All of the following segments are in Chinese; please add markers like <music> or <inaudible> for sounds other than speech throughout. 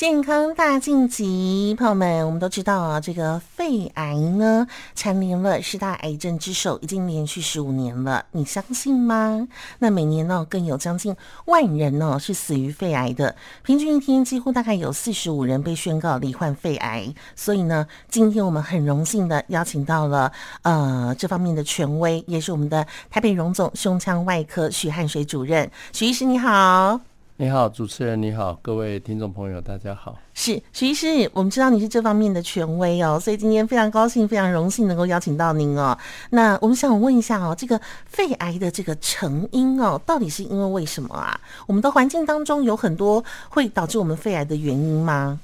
健康大晋级，朋友们，我们都知道啊，这个肺癌呢，蝉联了十大癌症之首，已经连续十五年了，你相信吗？那每年呢，更有将近万人呢是死于肺癌的，平均一天几乎大概有四十五人被宣告罹患肺癌。所以呢，今天我们很荣幸的邀请到了呃这方面的权威，也是我们的台北荣总胸腔外科许汉水主任，许医师你好。你好，主持人你好，各位听众朋友大家好。是徐医师，我们知道你是这方面的权威哦，所以今天非常高兴，非常荣幸能够邀请到您哦。那我们想问一下哦，这个肺癌的这个成因哦，到底是因为为什么啊？我们的环境当中有很多会导致我们肺癌的原因吗？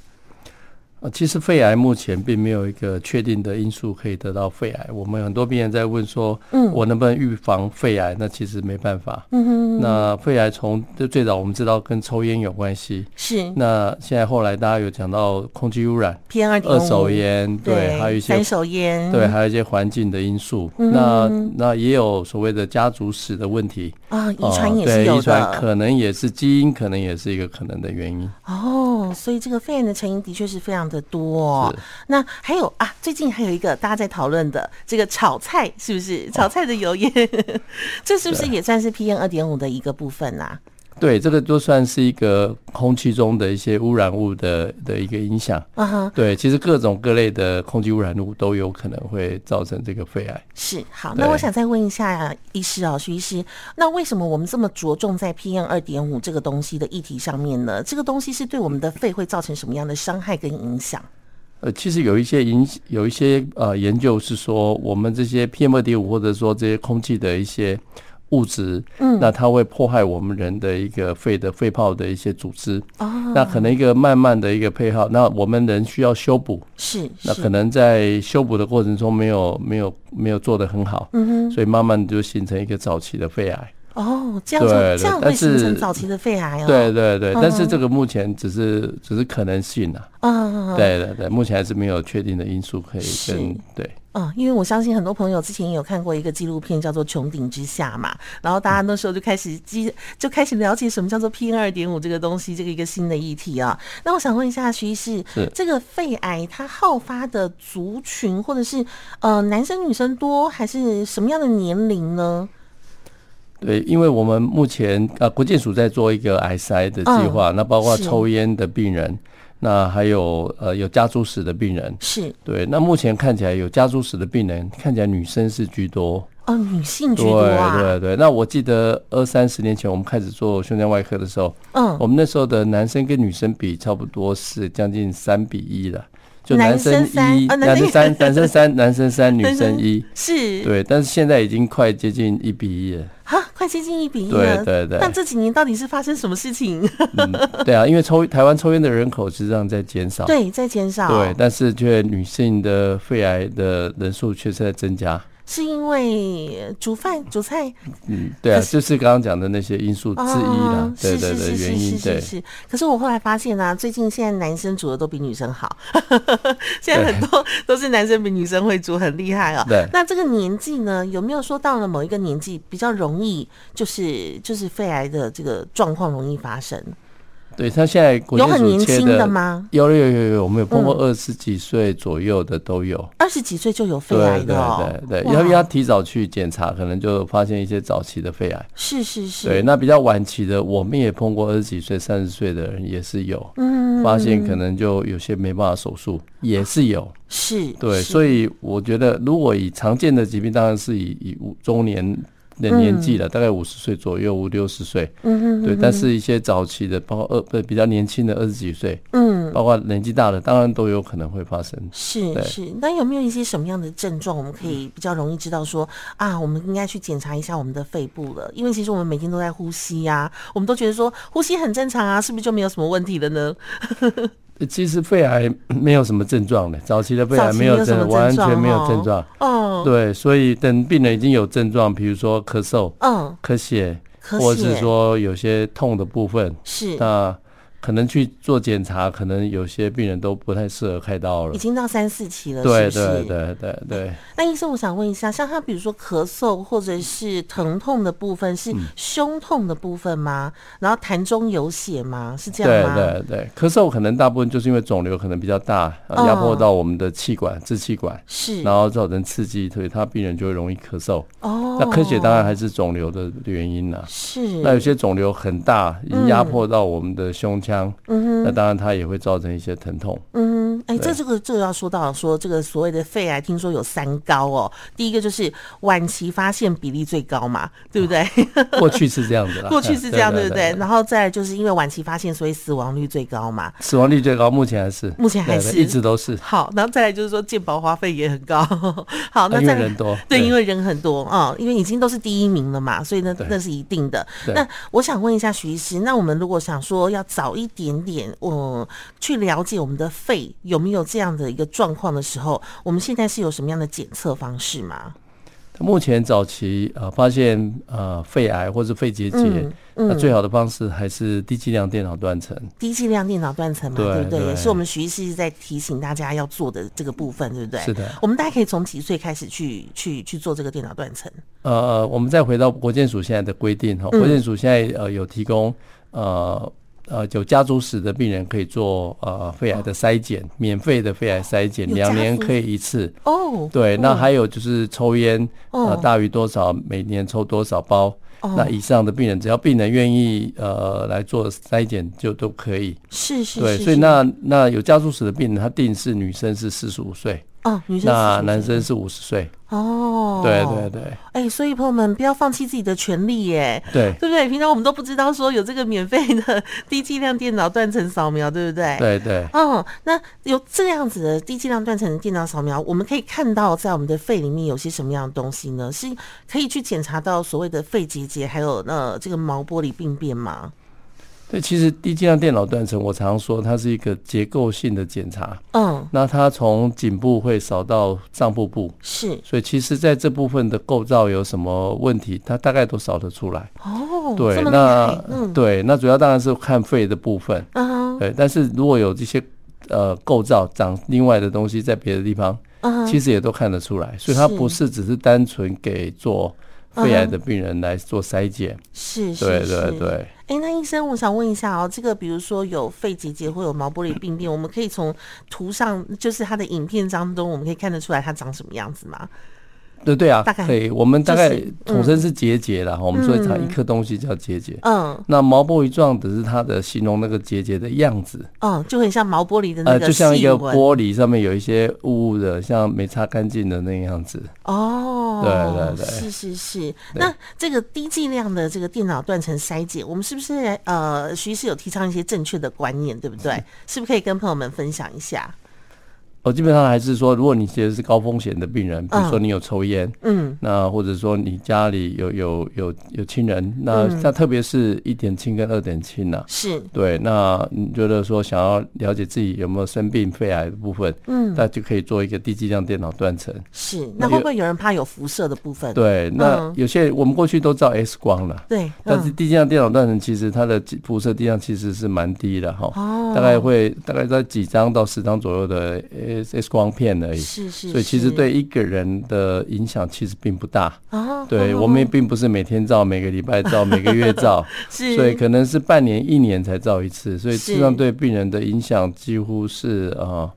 其实肺癌目前并没有一个确定的因素可以得到肺癌。我们很多病人在问说，嗯，我能不能预防肺癌？那其实没办法。嗯哼。那肺癌从最早我们知道跟抽烟有关系。是。那现在后来大家有讲到空气污染二手烟，对，还有一些三手烟，对，还有一些环境的因素。那那也有所谓的家族史的问题啊，遗传也是有的。对，遗传可能也是基因，可能也是一个可能的原因。哦，所以这个肺癌的成因的确是非常的多哦。那还有啊，最近还有一个大家在讨论的这个炒菜，是不是炒菜的油烟？哦、<laughs> 这是不是也算是 PM 二点五的一个部分啊？对，这个就算是一个空气中的一些污染物的的一个影响。啊哈，对，其实各种各类的空气污染物都有可能会造成这个肺癌。是，好，那我想再问一下医师哦，徐医师，那为什么我们这么着重在 PM 二点五这个东西的议题上面呢？这个东西是对我们的肺会造成什么样的伤害跟影响？呃，其实有一些影，有一些呃研究是说，我们这些 PM 二点五或者说这些空气的一些物质，嗯，那它会破坏我们人的一个肺的肺泡的一些组织。哦，那可能一个慢慢的一个配号，那我们人需要修补，是，那可能在修补的过程中没有没有没有做得很好，嗯哼，所以慢慢就形成一个早期的肺癌。哦，这样子，这样会形成早期的肺癌哦。对对对，但是这个目前只是只是可能性啊。嗯，对对对，目前还是没有确定的因素可以跟对。嗯，因为我相信很多朋友之前也有看过一个纪录片叫做《穹顶之下》嘛，然后大家那时候就开始基就开始了解什么叫做 PM 二点五这个东西，这个一个新的议题啊。那我想问一下徐医师，这个肺癌它好发的族群或者是呃男生女生多还是什么样的年龄呢？对，因为我们目前啊，国健署在做一个癌筛的计划，那包括抽烟的病人，那还有呃有家族史的病人，是对。那目前看起来有家族史的病人，看起来女生是居多哦，女性居多啊。对对对。那我记得二三十年前我们开始做胸腔外科的时候，嗯，我们那时候的男生跟女生比差不多是将近三比一了。就男生一，男生三，男生三，男生三，女生一，是，对，但是现在已经快接近一比一了，哈，快接近一比一了，对对对。那这几年到底是发生什么事情？嗯，对啊，因为抽台湾抽烟的人口实际上在减少，对，在减少，对，但是却女性的肺癌的人数却是在增加。是因为煮饭煮菜，嗯，对啊，就是刚刚讲的那些因素之一啦，对对对，原因对。是，可是我后来发现啊，最近现在男生煮的都比女生好，<laughs> 现在很多都是男生比女生会煮，很厉害哦。对，那这个年纪呢，有没有说到了某一个年纪比较容易，就是就是肺癌的这个状况容易发生？对，他现在有很年轻的吗？有有有有，我们有碰过二十几岁左右的都有，二十几岁就有肺癌的哦。对对对，要不要提早去检查，可能就发现一些早期的肺癌。是是是。对，那比较晚期的，我们也碰过二十几岁、三十岁的人也是有，嗯，发现可能就有些没办法手术，也是有。是。对，所以我觉得，如果以常见的疾病，当然是以以中年。的年纪了，大概五十岁左右，五六十岁，嗯嗯，对。但是，一些早期的，包括二不比较年轻的二十几岁，嗯，包括年纪大的，当然都有可能会发生。是是，那有没有一些什么样的症状，我们可以比较容易知道说啊，我们应该去检查一下我们的肺部了？因为其实我们每天都在呼吸呀，我们都觉得说呼吸很正常啊，是不是就没有什么问题了呢？其实肺癌没有什么症状的，早期的肺癌没有症，完全没有症状。哦，对，所以等病人已经有症状，比如说咳嗽，嗯，咳血，或者是说有些痛的部分，是。那可能去做检查，可能有些病人都不太适合开刀了，已经到三四期了，对？对对对对。那医生，我想问一下，像他比如说咳嗽或者是疼痛的部分，是胸痛的部分吗？嗯、然后痰中有血吗？是这样吗？对对对，咳嗽可能大部分就是因为肿瘤可能比较大，压迫到我们的气管、支气管，是，然后造成刺激，所以他病人就会容易咳嗽。哦，那咳血当然还是肿瘤的原因了。是，那有些肿瘤很大，已经压迫到我们的胸腔。嗯哼。那当然，它也会造成一些疼痛。嗯，哎，这这个这个要说到说这个所谓的肺癌，听说有三高哦。第一个就是晚期发现比例最高嘛，对不对？<laughs> 过去是这样子啦，过去是这样，<laughs> 对不对？然后再来就是因为晚期发现，所以死亡率最高嘛。死亡率最高，目前还是，目前还是，一直都是。好，然后再来就是说健保花费也很高。好，那因为人多，对，因为人很多啊，因为已经都是第一名了嘛，所以呢那是一定的。那我想问一下徐医师，那我们如果想说要早一点点，嗯，去了解我们的肺有没有这样的一个状况的时候，我们现在是有什么样的检测方式吗？目前早期呃发现呃肺癌或者肺结节，嗯嗯、那最好的方式还是低剂量电脑断层。低剂量电脑断层嘛，对，对不对？也是我们徐医师在提醒大家要做的这个部分，对不对？是的。我们大家可以从几岁开始去去去做这个电脑断层？呃，我们再回到国健署现在的规定哈，国健署现在呃有提供呃。呃，有家族史的病人可以做呃肺癌的筛检，哦、免费的肺癌筛检，两年可以一次。哦，对，那还有就是抽烟，哦、呃，大于多少，每年抽多少包，哦、那以上的病人，只要病人愿意呃来做筛检，就都可以。是是是。对，所以那那有家族史的病人，他定是女生是四十五岁。哦，女生那男生是五十岁哦，对对对，哎、欸，所以朋友们不要放弃自己的权利耶，对对不对？平常我们都不知道说有这个免费的低剂量电脑断层扫描，对不对？对对，哦，那有这样子的低剂量断层的电脑扫描，我们可以看到在我们的肺里面有些什么样的东西呢？是可以去检查到所谓的肺结节，还有那这个毛玻璃病变吗？对，其实低剂量电脑断层，我常常说它是一个结构性的检查。嗯，那它从颈部会扫到上腹部，是，所以其实在这部分的构造有什么问题，它大概都扫得出来。哦，对，那、嗯、对，那主要当然是看肺的部分。嗯，对，但是如果有这些呃构造长另外的东西在别的地方，嗯，其实也都看得出来，所以它不是只是单纯给做肺癌的病人来做筛检。是，对对对。哎、欸，那医生，我想问一下哦，这个比如说有肺结节或有毛玻璃病变，我们可以从图上，就是它的影片当中，我们可以看得出来它长什么样子吗？对对啊，大概可以。我们大概统称是结节啦，我们说讲一颗东西叫结节。嗯，那毛玻璃状只是它的形容那个结节的样子。嗯，就很像毛玻璃的那个，就像一个玻璃上面有一些雾雾的，像没擦干净的那个样子。哦，对对对，是是是。那这个低剂量的这个电脑断层筛检，我们是不是呃，徐医师有提倡一些正确的观念，对不对？<laughs> 是不是可以跟朋友们分享一下？我基本上还是说，如果你其实是高风险的病人，比如说你有抽烟，嗯，那或者说你家里有有有有亲人，那那特别是一点轻跟二点轻呐，是对，那你觉得说想要了解自己有没有生病肺癌的部分，嗯，那就可以做一个低剂量电脑断层。是，那会不会有人怕有辐射的部分？对，那有些我们过去都照 X 光了，对，但是低剂量电脑断层其实它的辐射剂量其实是蛮低的哈，哦，大概会大概在几张到十张左右的。X 光片而已，是是，所以其实对一个人的影响其实并不大。哦，对，我们也并不是每天照，每个礼拜照，每个月照，<laughs> 是，所以可能是半年、一年才照一次，所以实际上对病人的影响几乎是啊，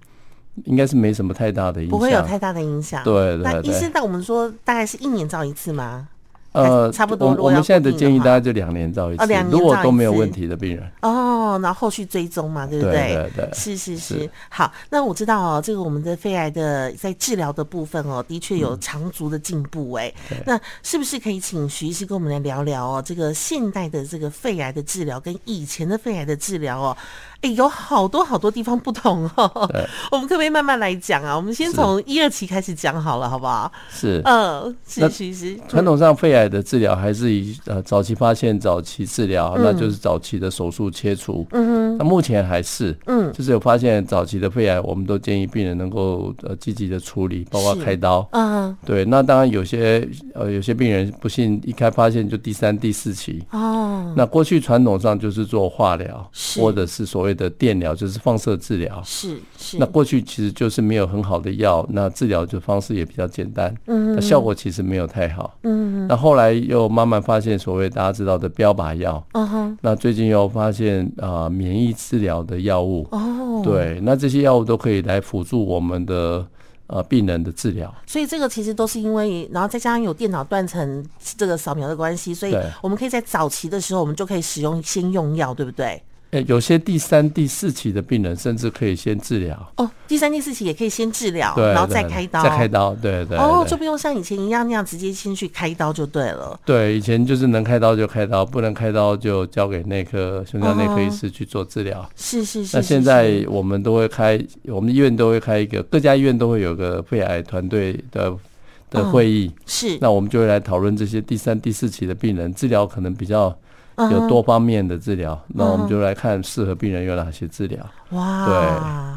应该是没什么太大的影响，不会有太大的影响。对对。那医生带我们说，大概是一年照一次吗？呃，差不多。我们现在的建议大概就两年照一次，如果都没有问题的病人。哦，然后后续追踪嘛，对不对？对对对，是是是。好，那我知道哦，这个我们的肺癌的在治疗的部分哦，的确有长足的进步哎。那是不是可以请徐医师跟我们来聊聊哦？这个现代的这个肺癌的治疗跟以前的肺癌的治疗哦，哎，有好多好多地方不同哦。<laughs> 我们可不可以慢慢来讲啊？我们先从一二期开始讲好了，好不好？是。嗯，是是是。传统上肺癌的治疗还是以呃早期发现、早期治疗，嗯、那就是早期的手术切除。嗯哼，那目前还是嗯，嗯，就是有发现早期的肺癌，我们都建议病人能够呃积极的处理，包括开刀。嗯，对。那当然有些呃有些病人不幸一开发现就第三、第四期。哦。那过去传统上就是做化疗，或者是所谓的电疗，就是放射治疗。是是。那过去其实就是没有很好的药，那治疗的方式也比较简单。嗯。那效果其实没有太好。嗯。那后来又慢慢发现所谓大家知道的标靶药。嗯哼。那最近又发现啊、呃，免疫治疗的药物。哦。对，那这些药物都可以来辅助我们的。呃，病人的治疗，所以这个其实都是因为，然后再加上有电脑断层这个扫描的关系，所以我们可以在早期的时候，我们就可以使用先用药，对不对？欸、有些第三、第四期的病人，甚至可以先治疗哦。第三、第四期也可以先治疗，然后再开刀，再开刀，对对，对。哦，就不用像以前一样那样直接先去开刀就对了。对，以前就是能开刀就开刀，不能开刀就交给内科、胸腔内科医师去做治疗。是是是。那现在我们都会开，我们医院都会开一个，各家医院都会有个肺癌团队的的会议。是。那我们就会来讨论这些第三、第四期的病人治疗可能比较。有多方面的治疗，那我们就来看适合病人有哪些治疗。哇，对，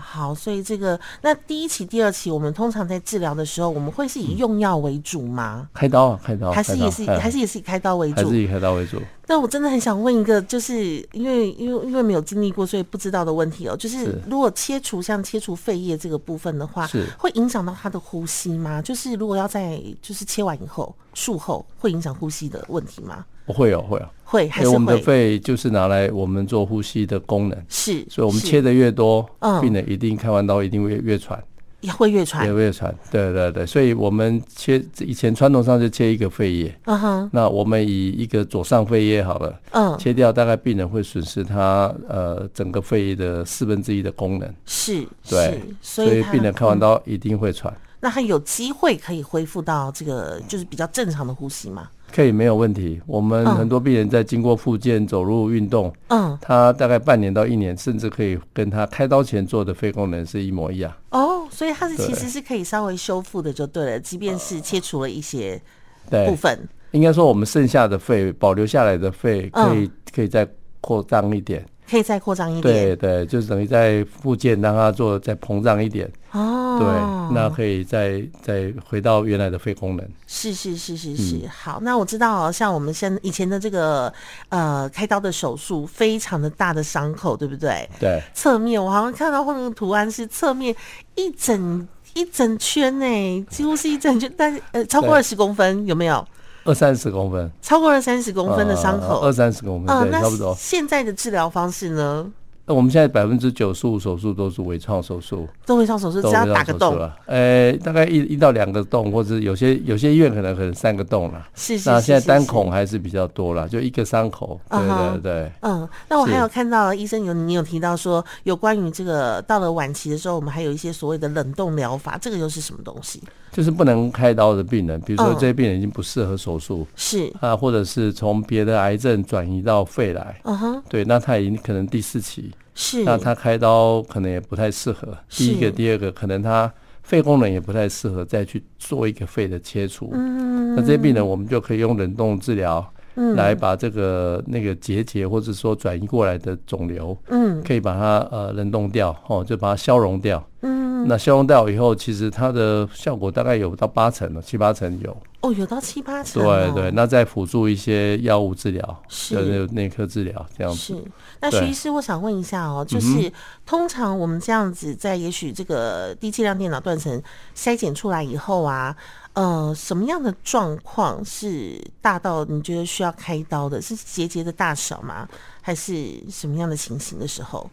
好，所以这个那第一期、第二期，我们通常在治疗的时候，我们会是以用药为主吗？开刀啊，开刀，还是也是还是也是以开刀为主？还是以开刀为主？那我真的很想问一个，就是因为因为因为没有经历过，所以不知道的问题哦。就是如果切除像切除肺叶这个部分的话，是会影响到他的呼吸吗？就是如果要在就是切完以后术后会影响呼吸的问题吗？不会哦，会哦，会还是会。我们的肺就是拿来我们做呼吸的功能，是，所以我们切的越多，嗯，病人一定开完刀一定会越喘，也会越喘，也会越喘。对对对，所以我们切以前传统上就切一个肺叶，嗯哼，那我们以一个左上肺叶好了，嗯，切掉大概病人会损失他呃整个肺叶的四分之一的功能，是，对，所以病人开完刀一定会喘。那他有机会可以恢复到这个就是比较正常的呼吸吗？可以，没有问题。我们很多病人在经过复健、走路、运动，嗯，他大概半年到一年，甚至可以跟他开刀前做的肺功能是一模一样。哦，所以它是其实是可以稍微修复的，就对了。即便是切除了一些部分，应该说我们剩下的肺保留下来的肺，可以可以再扩张一点。可以再扩张一点，对对，就是等于在附件，让它做再膨胀一点哦。对，那可以再再回到原来的肺功能。是是是是是，嗯、好。那我知道，像我们现以前的这个呃开刀的手术，非常的大的伤口，对不对？对。侧面我好像看到后面的图案是侧面一整一整圈呢，几乎是一整圈，但呃超过二十公分，有没有？二三十公分，超过二三十公分的伤口，二三十公分，对，差不多。现在的治疗方式呢？那我们现在百分之九十五手术都是微创手术，都微创手术，只要打个洞，呃，大概一一到两个洞，或者有些有些医院可能可能三个洞了。是是。那现在单孔还是比较多了，就一个伤口。对对对。嗯，那我还有看到医生有你有提到说，有关于这个到了晚期的时候，我们还有一些所谓的冷冻疗法，这个又是什么东西？就是不能开刀的病人，比如说这些病人已经不适合手术，是啊，或者是从别的癌症转移到肺来。嗯哼。对，那他已经可能第四期。是，那他开刀可能也不太适合。第一个，第二个，可能他肺功能也不太适合再去做一个肺的切除。嗯，那这些病人我们就可以用冷冻治疗，嗯，来把这个那个结节或者说转移过来的肿瘤，嗯，可以把它呃冷冻掉，哦，就把它消融掉。嗯，那消融掉以后，其实它的效果大概有到八成了，七八成有。哦，有到七八成，哦。对对，那再辅助一些药物治疗，是内内科治疗这样子。是。那徐医师，我想问一下哦，就是通常我们这样子，在也许这个低剂量电脑断层筛检出来以后啊，呃，什么样的状况是大到你觉得需要开刀的？是结节的大小吗？还是什么样的情形的时候？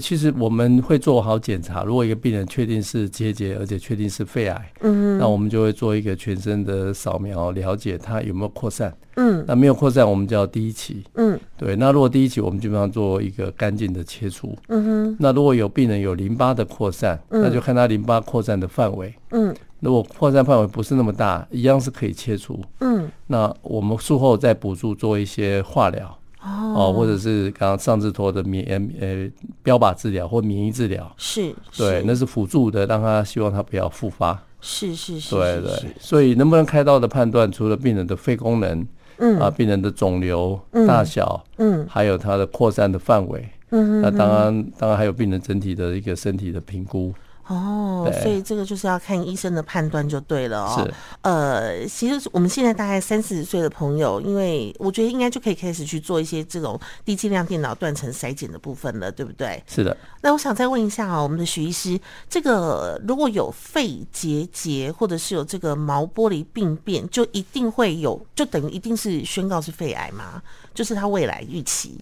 其实我们会做好检查。如果一个病人确定是结节，而且确定是肺癌，嗯，那我们就会做一个全身的扫描，了解它有没有扩散。嗯，那没有扩散，我们叫第一期。嗯，对。那如果第一期，我们基本上做一个干净的切除。嗯哼。那如果有病人有淋巴的扩散，那就看他淋巴扩散的范围。嗯。如果扩散范围不是那么大，一样是可以切除。嗯。那我们术后再补助做一些化疗。哦，或者是刚刚上次说的免呃标靶治疗或免疫治疗，是，对，那是辅助的，让他希望他不要复发，是是是，对对，所以能不能开刀的判断，除了病人的肺功能，嗯。啊，病人的肿瘤大小，嗯，还有它的扩散的范围，嗯，那当然，当然还有病人整体的一个身体的评估。哦，所以这个就是要看医生的判断就对了哦。是，呃，其实我们现在大概三四十岁的朋友，因为我觉得应该就可以开始去做一些这种低剂量电脑断层筛检的部分了，对不对？是的。那我想再问一下啊，我们的徐医师，这个如果有肺结节或者是有这个毛玻璃病变，就一定会有，就等于一定是宣告是肺癌吗？就是他未来预期。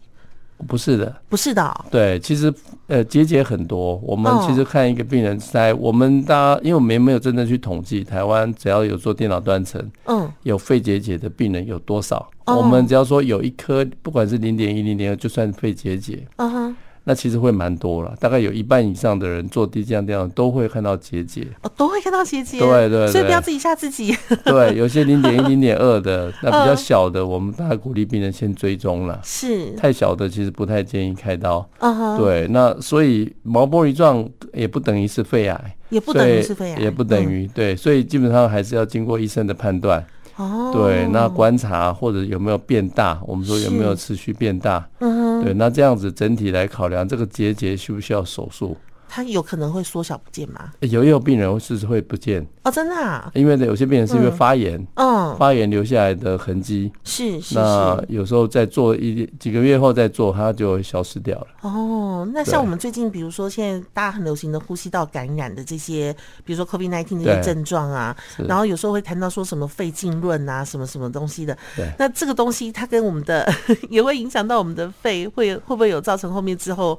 不是的，不是的、哦。对，其实呃结节很多。我们其实看一个病人在、哦、我们大家，因为我们没有真正去统计台湾只要有做电脑断层，嗯，有肺结节的病人有多少？哦、我们只要说有一颗，不管是零点一、零点二，就算肺结节。嗯哼。那其实会蛮多了，大概有一半以上的人做低剂量电脑都会看到结节，哦，都会看到结节，对对对，所以不要自己吓自己。<laughs> 对，有些零点一、零点二的，<laughs> 那比较小的，我们大概鼓励病人先追踪了。是，太小的其实不太建议开刀。嗯哼，对，那所以毛玻璃状也不等于是肺癌，也不等于是肺癌，也不等于对，所以基本上还是要经过医生的判断。哦，对，那观察或者有没有变大，我们说有没有持续变大，嗯，对，那这样子整体来考量，这个结节需不需要手术？它有可能会缩小不见吗？有也有病人是会不见哦，真的啊？因为，有些病人是因为发炎，嗯，发炎留下来的痕迹是是。那有时候在做一几个月后再做，它就会消失掉了。哦，那像我们最近，比如说现在大家很流行的呼吸道感染的这些，比如说 COVID-19 这些症状啊，然后有时候会谈到说什么肺浸润啊，什么什么东西的。对。那这个东西它跟我们的 <laughs> 也会影响到我们的肺，会会不会有造成后面之后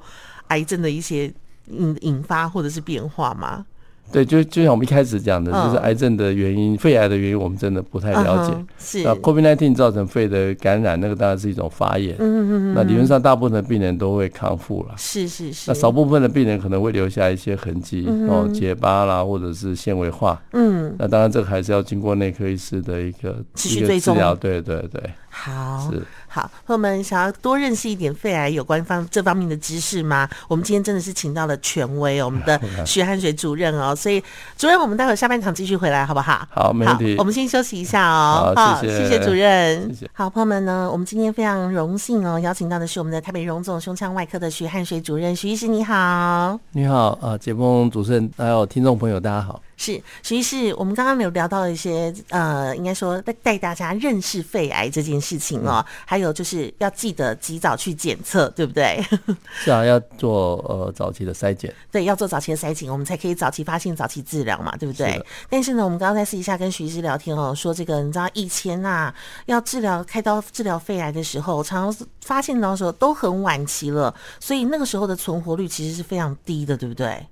癌症的一些？引引发或者是变化吗？对，就就像我们一开始讲的，就是癌症的原因，肺癌的原因，我们真的不太了解。是那 COVID-19 造成肺的感染，那个当然是一种发炎。嗯嗯嗯。那理论上，大部分的病人都会康复了。是是是。那少部分的病人可能会留下一些痕迹，哦，结疤啦，或者是纤维化。嗯。那当然，这个还是要经过内科医师的一个持续追踪。对对对。好。是。好，朋友们想要多认识一点肺癌有关方这方面的知识吗？我们今天真的是请到了权威，我们的 <laughs> 徐汉水主任哦。所以主任，我们待会儿下半场继续回来，好不好？好，没问题。我们先休息一下哦。好，谢谢，谢谢主任。谢谢。好，朋友们呢，我们今天非常荣幸哦，邀请到的是我们的台北荣总胸腔外科的徐汉水主任。徐医师你好。你好，啊，节目主持人还有听众朋友大家好。是，徐医师，我们刚刚有聊到一些，呃，应该说带带大家认识肺癌这件事情哦，嗯、还有就是要记得及早去检测，对不对？<laughs> 是啊，要做呃早期的筛检，对，要做早期的筛检，我们才可以早期发现、早期治疗嘛，对不对？是但是呢，我们刚刚在私底下跟徐医师聊天哦，说这个你知道以前啊，要治疗开刀治疗肺癌的时候，常常发现到的时候都很晚期了，所以那个时候的存活率其实是非常低的，对不对？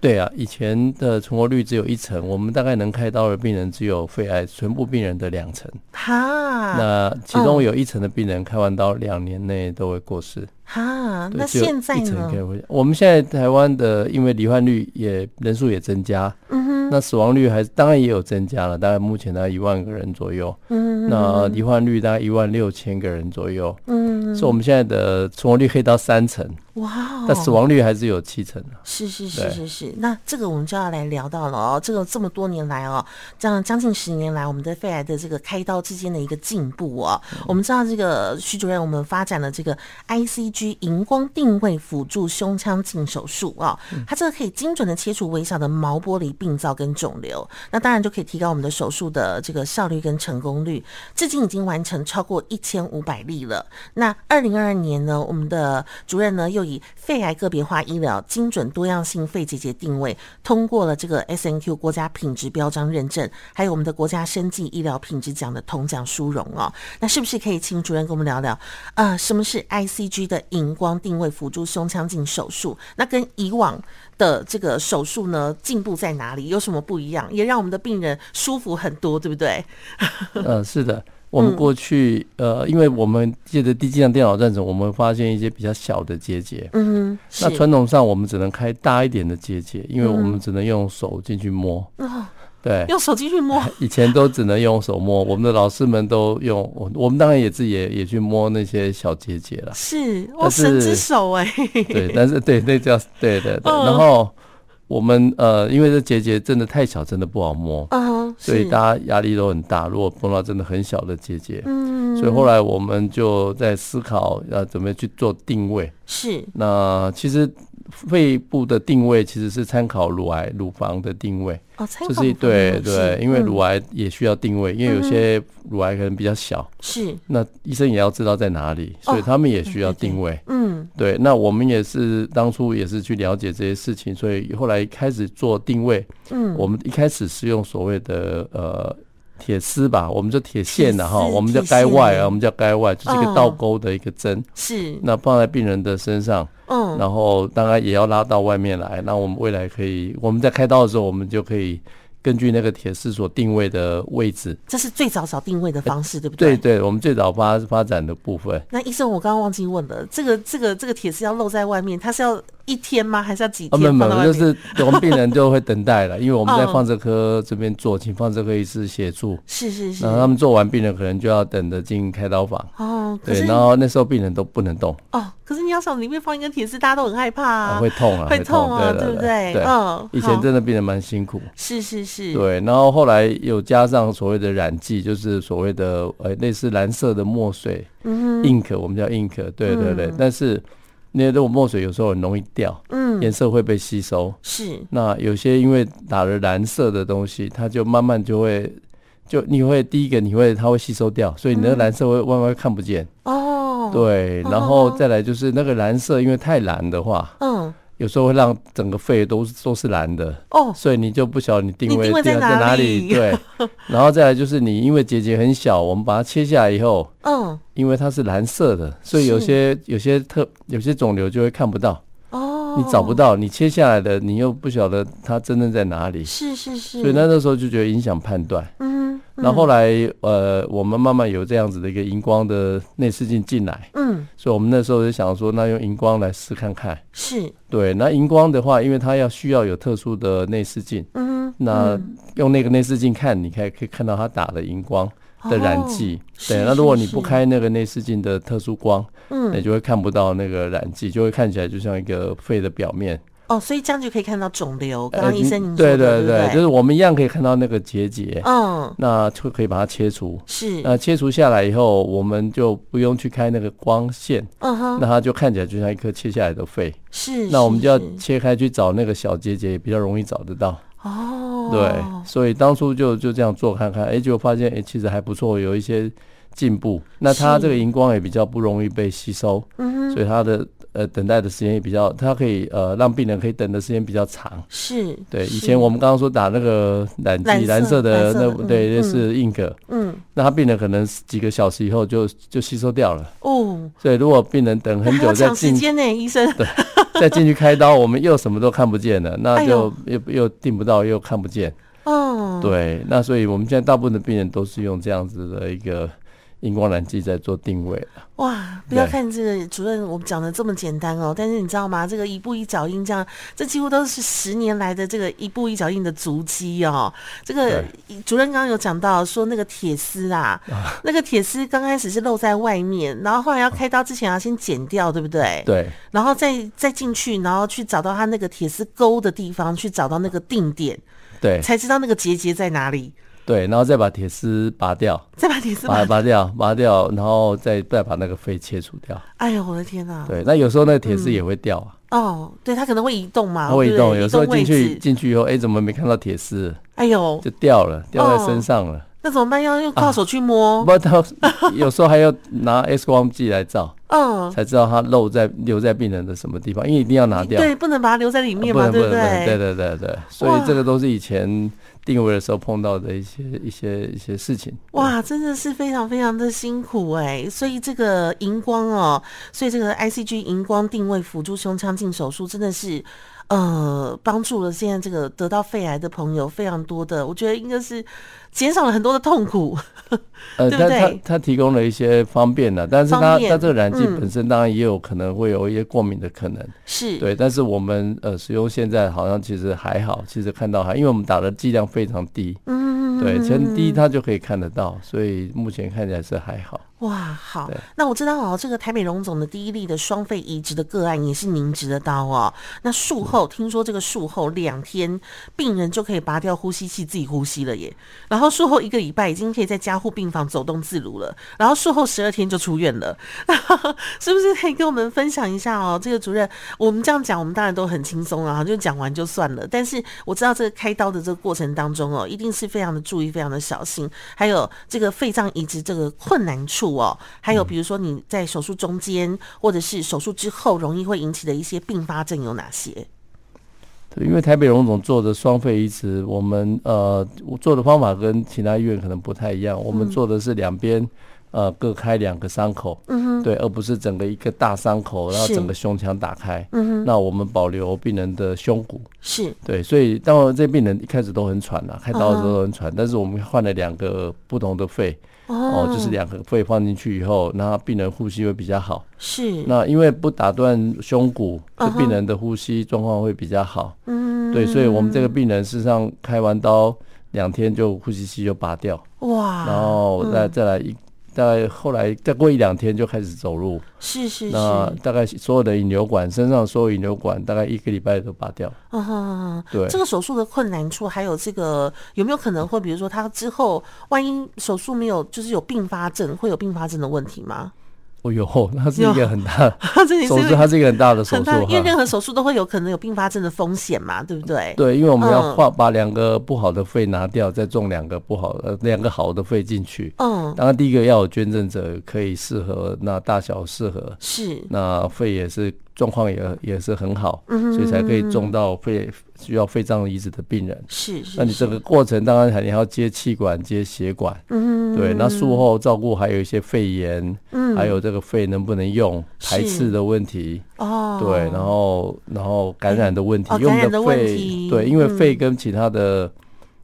对啊，以前的存活率只有一成，我们大概能开刀的病人只有肺癌全部病人的两成。哈，那其中有一成的病人开完刀两年内都会过世。哈，那现在呢？我们现在台湾的因为罹患率也人数也增加，嗯哼，那死亡率还是当然也有增加了，大概目前大概一万个人左右。嗯哼，那罹患率大概一万六千个人左右。嗯，所以我们现在的存活率可以到三成。哇，哦但死亡率还是有七成的。是是是是是，那这个我们就要来聊到了哦。这个这么多年来哦，这样将近十年来，我们的肺癌的这个开刀之间的一个进步哦。我们知道这个徐主任，我们发展了这个荧光定位辅助胸腔镜手术哦，它这个可以精准的切除微小的毛玻璃病灶跟肿瘤，那当然就可以提高我们的手术的这个效率跟成功率。至今已经完成超过一千五百例了。那二零二二年呢，我们的主任呢又以肺癌个别化医疗精准多样性肺结节定位，通过了这个 SNQ 国家品质标章认证，还有我们的国家生技医疗品质奖的铜奖殊荣哦。那是不是可以请主任跟我们聊聊啊、呃？什么是 ICG 的荧光定位辅助胸腔镜手术？那跟以往的这个手术呢，进步在哪里？有什么不一样？也让我们的病人舒服很多，对不对？嗯，<laughs> 是的。我们过去、嗯、呃，因为我们借着低剂量电脑断层，我们发现一些比较小的结节。嗯，那传统上我们只能开大一点的结节，因为我们只能用手进去摸。嗯，对，用手机去摸。<laughs> 以前都只能用手摸，我们的老师们都用，我我们当然也自己也也去摸那些小结节了。是，我神之手哎。对，但是 <laughs> 对，那叫对对对，然后。我们呃，因为这结节真的太小，真的不好摸，uh huh, 所以大家压力都很大。如果碰到真的很小的结节，嗯，所以后来我们就在思考要怎么去做定位。是。那其实肺部的定位其实是参考乳癌乳房的定位。哦，这是对对，因为乳癌也需要定位，因为有些乳癌可能比较小。是。那医生也要知道在哪里，所以他们也需要定位。嗯。对，那我们也是当初也是去了解这些事情，所以后来开始做定位。嗯。我们一开始是用所谓的呃。铁丝吧，我们叫铁线的哈，我们叫该外啊，我们叫该外，就是一个倒钩的一个针。是。那放在病人的身上，嗯，然后当然也要拉到外面来。那我们未来可以，我们在开刀的时候，我们就可以。根据那个铁丝所定位的位置，这是最早找定位的方式，对不对？对对，我们最早发发展的部分。那医生，我刚刚忘记问了，这个这个这个铁丝要露在外面，它是要一天吗？还是要几天？啊，没有没有，就是我们病人就会等待了，<laughs> 因为我们在放射科这边做，请放射科医师协助。是是是。然后他们做完，病人可能就要等着进开刀房。哦。对，然后那时候病人都不能动。哦。可是你要想里面放一根铁丝，大家都很害怕啊，会痛啊，会痛啊，对不对？嗯，以前真的病人蛮辛苦。是是是。对，然后后来有加上所谓的染剂，就是所谓的呃类似蓝色的墨水，嗯，ink，我们叫 ink，对对对。但是那些这种墨水有时候很容易掉，嗯，颜色会被吸收。是。那有些因为打了蓝色的东西，它就慢慢就会，就你会第一个你会它会吸收掉，所以你那个蓝色会慢慢看不见。哦。对，然后再来就是那个蓝色，因为太蓝的话，嗯，有时候会让整个肺都都是蓝的哦，所以你就不晓得你定位定在哪里。<laughs> 对，然后再来就是你因为结节很小，我们把它切下来以后，嗯，因为它是蓝色的，所以有些有些特有些肿瘤就会看不到。哦，你找不到，你切下来的你又不晓得它真正在哪里，是是是，所以那那时候就觉得影响判断，嗯。那后，来，呃，我们慢慢有这样子的一个荧光的内视镜进来，嗯，所以我们那时候就想说，那用荧光来试看看，是，对，那荧光的话，因为它要需要有特殊的内视镜，嗯，那用那个内视镜看，你可以可以看到它打的荧光的染剂，哦、对，那如果你不开那个内视镜的特殊光，嗯，你就会看不到那个染剂，就会看起来就像一个肺的表面。哦，所以这样就可以看到肿瘤。刚刚医生您说的，对对对，就是我们一样可以看到那个结节。嗯，那就可以把它切除。是，那切除下来以后，我们就不用去开那个光线。嗯哼，那它就看起来就像一颗切下来的肺。是，那我们就要切开去找那个小结节，也比较容易找得到。哦，对，所以当初就就这样做看看，哎，就发现哎，其实还不错，有一些进步。那它这个荧光也比较不容易被吸收。嗯哼，所以它的。呃，等待的时间也比较，它可以呃让病人可以等的时间比较长。是，对。以前我们刚刚说打那个染剂，蓝色的那对，那是 ink。嗯。那他病人可能几个小时以后就就吸收掉了。哦。所以如果病人等很久再进，时间呢，医生。<laughs> 对。再进去开刀，我们又什么都看不见了，那就又又定不到，又看不见。哦。对，那所以我们现在大部分的病人都是用这样子的一个。荧光染剂在做定位了。哇！不要看这个主任，我们讲的这么简单哦。但是你知道吗？这个一步一脚印，这样这几乎都是十年来的这个一步一脚印的足迹哦。这个主任刚刚有讲到说，那个铁丝啊，<laughs> 那个铁丝刚开始是露在外面，然后后来要开刀之前要先剪掉，对不对？对。然后再再进去，然后去找到它那个铁丝钩的地方，去找到那个定点，对，才知道那个结节在哪里。对，然后再把铁丝拔掉，<laughs> 再把铁丝拔拔掉，拔掉，然后再再把那个肺切除掉。哎呦，我的天哪！对，那有时候那个铁丝也会掉啊。嗯、哦，对，它可能会移动嘛。它会移动，有时候进去进去以后，哎，怎么没看到铁丝？哎呦，就掉了，掉在身上了。哦那怎么办？要用靠手去摸？啊、不，他有时候还要拿 X 光机来照，<laughs> 嗯，才知道它漏在留在病人的什么地方，因为一定要拿掉，对，不能把它留在里面嘛，啊、对不对？对对对对，所以这个都是以前定位的时候碰到的一些一些一些事情。哇，真的是非常非常的辛苦哎、所以这个荧光哦，所以这个 ICG 荧光定位辅助胸腔镜手术真的是。呃，帮助了现在这个得到肺癌的朋友非常多的，我觉得应该是减少了很多的痛苦，<laughs> 呃，对不对？他他，他提供了一些方便的，但是他他这个染剂本身当然也有可能会有一些过敏的可能，是、嗯、对。但是我们呃使用现在好像其实还好，其实看到还因为我们打的剂量非常低，嗯，对，前低它就可以看得到，所以目前看起来是还好。哇，好，那我知道哦，这个台美荣总的第一例的双肺移植的个案也是您执的刀哦。那术后听说这个术后两天，病人就可以拔掉呼吸器自己呼吸了耶。然后术后一个礼拜已经可以在加护病房走动自如了。然后术后十二天就出院了，是不是可以跟我们分享一下哦？这个主任，我们这样讲，我们当然都很轻松啊，就讲完就算了。但是我知道这个开刀的这个过程当中哦，一定是非常的注意，非常的小心。还有这个肺脏移植这个困难处。哦，还有比如说你在手术中间或者是手术之后，容易会引起的一些并发症有哪些？对，因为台北荣总做的双肺移植，我们呃做的方法跟其他医院可能不太一样，我们做的是两边。呃，各开两个伤口，嗯哼，对，而不是整个一个大伤口，然后整个胸腔打开，嗯哼，那我们保留病人的胸骨，是。对，所以当然这病人一开始都很喘啊，开刀的时候都很喘，但是我们换了两个不同的肺，哦，就是两个肺放进去以后，那病人呼吸会比较好，是，那因为不打断胸骨，这病人的呼吸状况会比较好，嗯，对，所以我们这个病人事实上开完刀两天就呼吸器就拔掉，哇，然后再再来一。大概后来再过一两天就开始走路，是是是。那大概所有的引流管，身上所有引流管，大概一个礼拜都拔掉。嗯哼，对。这个手术的困难处，还有这个有没有可能会，比如说他之后万一手术没有，就是有并发症，会有并发症的问题吗？哦哟，那是一个很大的 <laughs> 手术，它是一个很大的手术，因为任何手术都会有可能有并发症的风险嘛，对不对？对，因为我们要画把两个不好的肺拿掉，再种两个不好呃两个好的肺进去。嗯，当然第一个要有捐赠者可以适合，那大小适合是，那肺也是。状况也也是很好，所以才可以种到肺需要肺脏移植的病人。是，是，那你这个过程当然还你还要接气管、接血管。嗯，对。那术后照顾还有一些肺炎，嗯，还有这个肺能不能用排斥的问题。哦，对，然后然后感染的问题，用的肺，对，因为肺跟其他的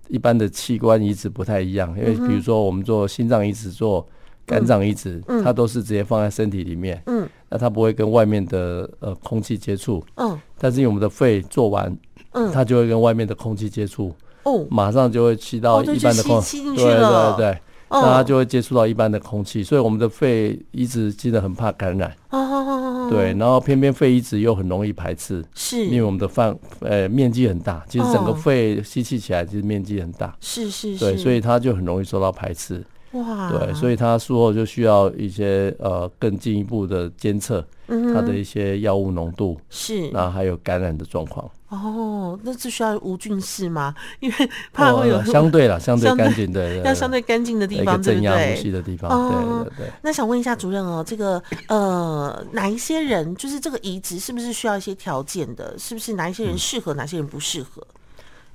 一般的器官移植不太一样，因为比如说我们做心脏移植做。肝脏移植，它都是直接放在身体里面，嗯，那它不会跟外面的呃空气接触，嗯，但是因为我们的肺做完，嗯，它就会跟外面的空气接触，哦，马上就会吸到一般的空气，对对对，那它就会接触到一般的空气，所以我们的肺移植真的很怕感染，哦，对，然后偏偏肺移植又很容易排斥，是，因为我们的范呃面积很大，其实整个肺吸气起来其实面积很大，是是，对，所以它就很容易受到排斥。哇，对，所以他术后就需要一些呃更进一步的监测，他的一些药物浓度是，那还有感染的状况。哦，那是需要无菌室吗？因为怕会有相对了，相对干净对，要相对干净的地方，对不对？正压呼吸的地方，对对对。那想问一下主任哦，这个呃哪一些人就是这个移植是不是需要一些条件的？是不是哪一些人适合，哪些人不适合？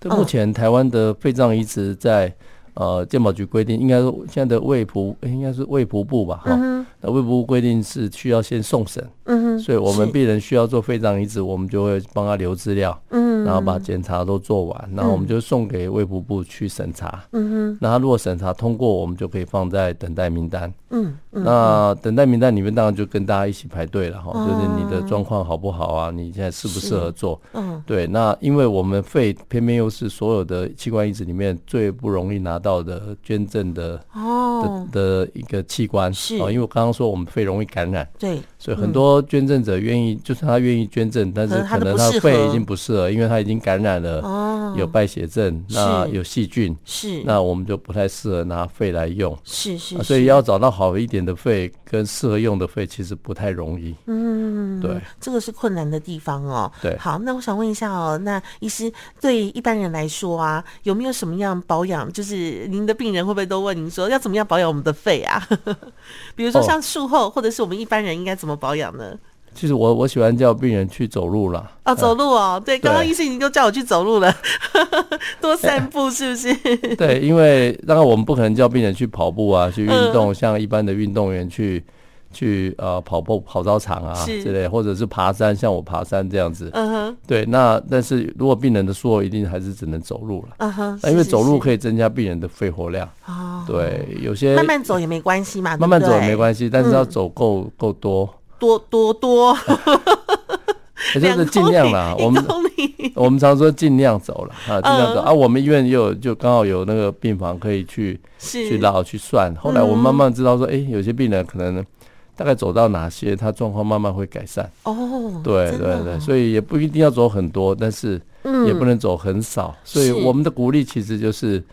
对，目前台湾的肺脏移植在。呃，健保局规定，应该说现在的卫普应该是卫普部吧，哈、嗯，那卫普部规定是需要先送审，嗯哼，所以我们病人需要做肺脏移植，我们就会帮他留资料，嗯，然后把检查都做完，然后我们就送给卫福部去审查，嗯哼，那他如果审查通过，我们就可以放在等待名单，嗯，那等待名单里面当然就跟大家一起排队了，哈，就是你的状况好不好啊？你现在适不适合做？嗯，对，那因为我们肺偏偏又是所有的器官移植里面最不容易拿到。的捐赠的哦。的的一个器官是。啊，因为我刚刚说我们肺容易感染，对，所以很多捐赠者愿意，就是他愿意捐赠，但是可能他肺已经不适合，因为他已经感染了，哦，有败血症，那有细菌，是，那我们就不太适合拿肺来用，是是，所以要找到好一点的肺跟适合用的肺，其实不太容易，嗯，对，这个是困难的地方哦。对，好，那我想问一下哦，那医师对一般人来说啊，有没有什么样保养，就是您的病人会不会都问您说要怎么样保养我们的肺啊？<laughs> 比如说像术后，或者是我们一般人应该怎么保养呢？其实我我喜欢叫病人去走路了。啊，走路哦，对，刚刚医生已经都叫我去走路了，<laughs> 多散步是不是？<laughs> 对，因为当然我们不可能叫病人去跑步啊，去运动，像一般的运动员去。去呃跑步跑操场啊之类，或者是爬山，像我爬山这样子。嗯哼。对，那但是如果病人的术后一定还是只能走路了。嗯哼。因为走路可以增加病人的肺活量。哦。对，有些慢慢走也没关系嘛。慢慢走也没关系，但是要走够够多。多多多。<laughs> 也就是尽量啦。我们我们常说尽量走了啊，尽量走啊。我们医院又就刚好有那个病房可以去去绕去算。后来我们慢慢知道说，哎，有些病人可能大概走到哪些，他状况慢慢会改善。哦，对对对，所以也不一定要走很多，但是也不能走很少。所以我们的鼓励其实就是。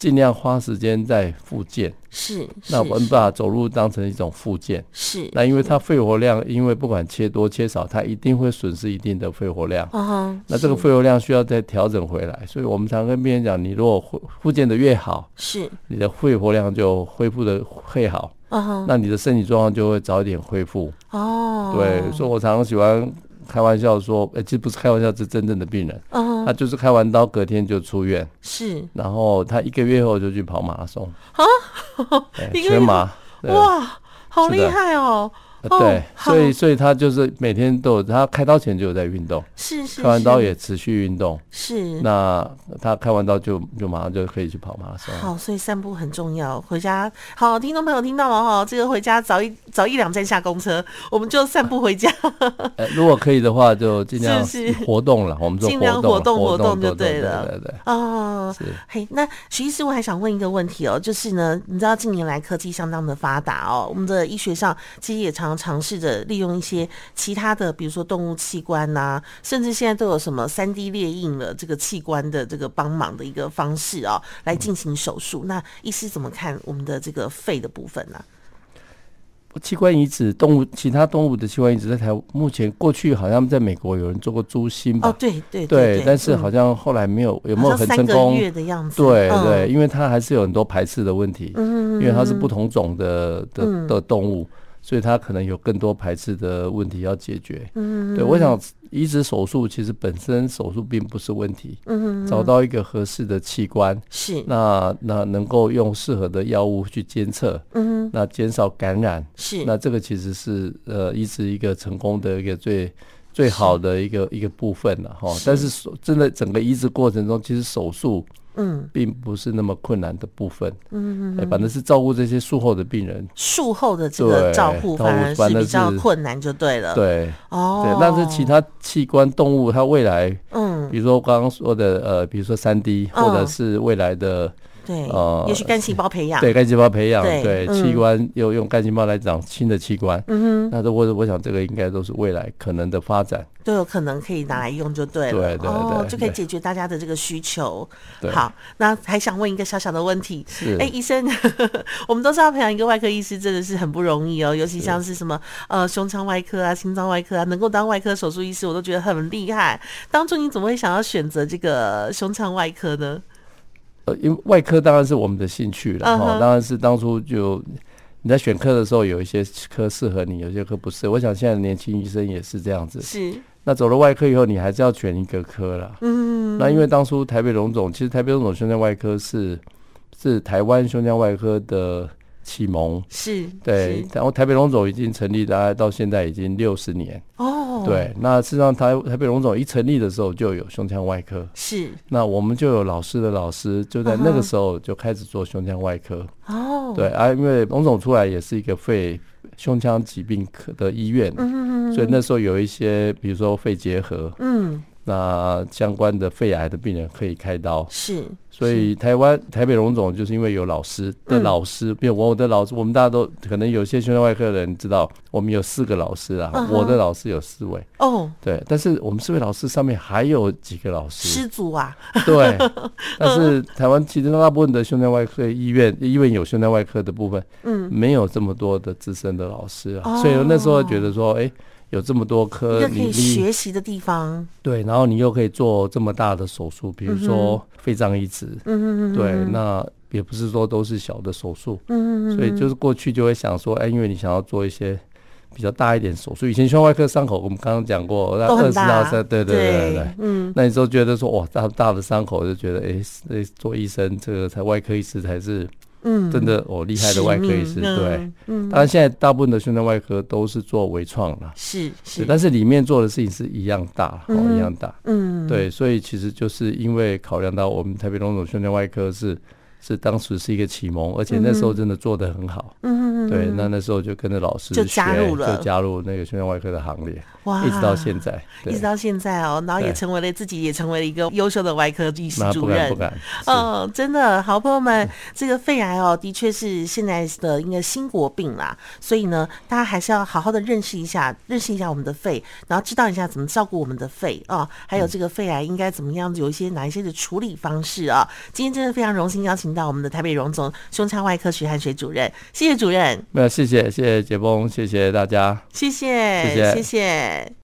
尽量花时间在复健，是。那我们把走路当成一种复健，是。那因为它肺活量，因为不管切多切少，它一定会损失一定的肺活量。啊，那这个肺活量需要再调整回来，所以我们常跟病人讲，你如果复复健的越好，是，你的肺活量就恢复的会好。啊，那你的身体状况就会早一点恢复。哦，对，所以我常常喜欢。开玩笑说，哎，其实不是开玩笑，是真正的病人。嗯，他就是开完刀，隔天就出院。是，然后他一个月后就去跑马拉松。啊，<laughs> 全马。哇，好厉害哦！对，所以所以他就是每天都有，他开刀前就有在运动，是是，开完刀也持续运动，是。那他开完刀就就马上就可以去跑马拉松。好，所以散步很重要。回家，好，听众朋友听到了哈，这个回家早一早一两站下公车，我们就散步回家。<laughs> 如果可以的话，就尽量活动了，我们尽量活动活动就对了，对对。哦，是。嘿，那徐医师，我还想问一个问题哦，就是呢，你知道近年来科技相当的发达哦，我们的医学上其实也常。尝试着利用一些其他的，比如说动物器官呐、啊，甚至现在都有什么三 D 列印了这个器官的这个帮忙的一个方式啊、哦，来进行手术。那医师怎么看我们的这个肺的部分呢、啊？器官移植，动物其他动物的器官移植，在台目前过去好像在美国有人做过猪心吧？哦，对对对，对，但是好像后来没有，有没有很成功？月的样子，对对，因为它还是有很多排斥的问题，嗯，因为它是不同种的的的动物。所以他可能有更多排斥的问题要解决。嗯，对，我想移植手术其实本身手术并不是问题。嗯，找到一个合适的器官是，那那能够用适合的药物去监测。嗯，那减少感染是，那这个其实是呃移植一个成功的一个最最好的一个一个部分了哈。但是手真的整个移植过程中，其实手术。嗯，并不是那么困难的部分。嗯嗯，反正是照顾这些术后的病人，术后的这个照顾反而是比较困难，就对了。对，哦，对，那是其他器官动物，它未来，嗯，比如说刚刚说的，呃，比如说三 D，或者是未来的。对，呃，也许干细胞培养，对，干细胞培养，对，器官又用干细胞来长新的器官，嗯哼，那这我我想这个应该都是未来可能的发展，都有可能可以拿来用就对了，对对对，就可以解决大家的这个需求。好，那还想问一个小小的问题，哎，医生，<laughs> 我们都知道培养一个外科医师真的是很不容易哦，尤其像是什么呃胸腔外科啊、心脏外科啊，能够当外科手术医师，我都觉得很厉害。当初你怎么会想要选择这个胸腔外科呢？因为外科当然是我们的兴趣了哈，当然是当初就你在选科的时候，有一些科适合你，有些科不适合。我想现在的年轻医生也是这样子。是。那走了外科以后，你还是要选一个科了。嗯。那因为当初台北荣总，其实台北荣总胸腔外科是是台湾胸腔外科的启蒙。是。对。然后台北荣总已经成立，大概到现在已经六十年。哦。对，那事实上台台北荣总一成立的时候就有胸腔外科，是。那我们就有老师的老师，就在那个时候就开始做胸腔外科。哦，对啊，因为荣总出来也是一个肺胸腔疾病科的医院，嗯，所以那时候有一些，比如说肺结核，嗯。那相关的肺癌的病人可以开刀，是，所以台湾台北荣总就是因为有老师的老师，比如我的老师，我们大家都可能有些胸腔外科的人知道，我们有四个老师啊，我的老师有四位。哦，对，但是我们四位老师上面还有几个老师，师祖啊，对，<laughs> 但是台湾其实大部分的胸腔外科医院，医院有胸腔外科的部分，嗯，没有这么多的资深的老师啊，所以那时候觉得说，哎。有这么多科，你可以学习的地方。对，然后你又可以做这么大的手术，比如说肺脏移植。嗯嗯嗯对，那也不是说都是小的手术。嗯嗯嗯所以就是过去就会想说，哎，因为你想要做一些比较大一点手术，以前胸外科伤口我们刚刚讲过，那二十到三，对对对对对。嗯。那你就觉得说，哇，大大的伤口就觉得，哎，做医生这个才外科医师才是。嗯，真的哦，厉害的外科医师，对，嗯，当然现在大部分的胸腔外科都是做微创了，是是，但是里面做的事情是一样大，哦，一样大，嗯，对，所以其实就是因为考量到我们台北荣总胸腔外科是是当时是一个启蒙，而且那时候真的做的很好，嗯嗯嗯，对，那那时候就跟着老师就加入了，就加入那个胸腔外科的行列。哇，一直到现在，一直到现在哦，然后也成为了自己，也成为了一个优秀的外科医师主任。不敢，嗯，真的好朋友们，这个肺癌哦，的确是现在的一个新国病啦。所以呢，大家还是要好好的认识一下，认识一下我们的肺，然后知道一下怎么照顾我们的肺啊，还有这个肺癌应该怎么样，有一些哪一些的处理方式啊。今天真的非常荣幸邀请到我们的台北荣总胸腔外科徐汉水主任，谢谢主任。没有，谢谢谢谢杰峰，谢谢大家，谢谢谢谢。谢谢哎。